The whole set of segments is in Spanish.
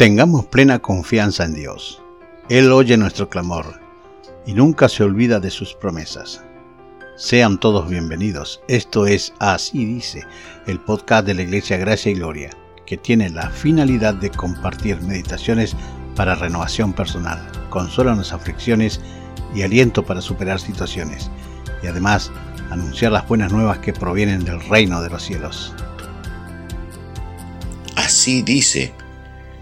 Tengamos plena confianza en Dios. Él oye nuestro clamor y nunca se olvida de sus promesas. Sean todos bienvenidos. Esto es Así dice, el podcast de la Iglesia Gracia y Gloria, que tiene la finalidad de compartir meditaciones para renovación personal, consuelo en las aflicciones y aliento para superar situaciones, y además anunciar las buenas nuevas que provienen del reino de los cielos. Así dice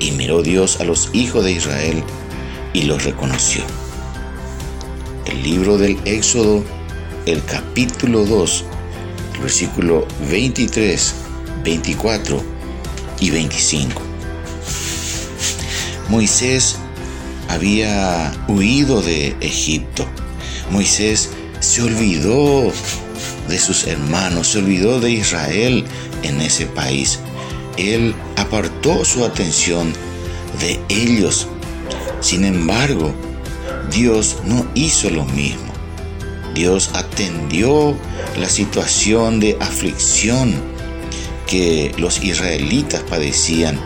y miró Dios a los hijos de Israel y los reconoció. El libro del Éxodo, el capítulo 2, versículo 23, 24 y 25. Moisés había huido de Egipto. Moisés se olvidó de sus hermanos, se olvidó de Israel en ese país él apartó su atención de ellos. Sin embargo, Dios no hizo lo mismo. Dios atendió la situación de aflicción que los israelitas padecían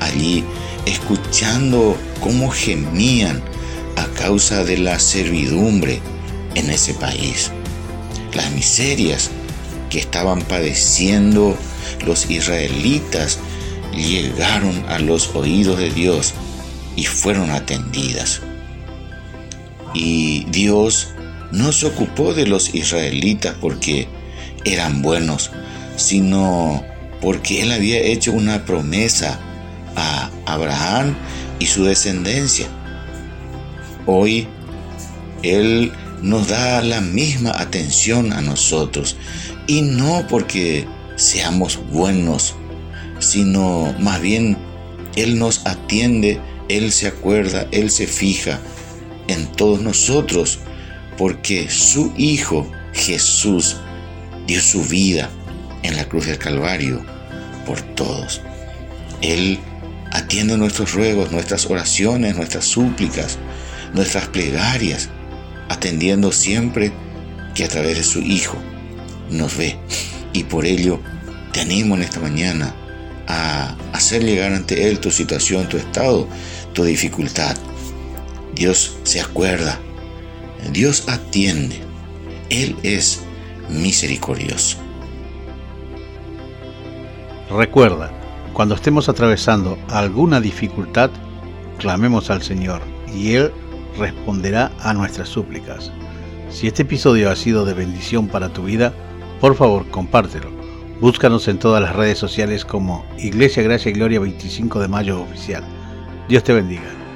allí, escuchando cómo gemían a causa de la servidumbre en ese país. Las miserias que estaban padeciendo los israelitas llegaron a los oídos de Dios y fueron atendidas. Y Dios no se ocupó de los israelitas porque eran buenos, sino porque Él había hecho una promesa a Abraham y su descendencia. Hoy Él nos da la misma atención a nosotros y no porque seamos buenos, sino más bien Él nos atiende, Él se acuerda, Él se fija en todos nosotros, porque su Hijo Jesús dio su vida en la cruz del Calvario por todos. Él atiende nuestros ruegos, nuestras oraciones, nuestras súplicas, nuestras plegarias, atendiendo siempre que a través de su Hijo nos ve y por ello te animo en esta mañana a hacer llegar ante Él tu situación, tu estado, tu dificultad. Dios se acuerda, Dios atiende, Él es misericordioso. Recuerda, cuando estemos atravesando alguna dificultad, clamemos al Señor y Él responderá a nuestras súplicas. Si este episodio ha sido de bendición para tu vida, por favor, compártelo. Búscanos en todas las redes sociales como Iglesia Gracia y Gloria 25 de Mayo Oficial. Dios te bendiga.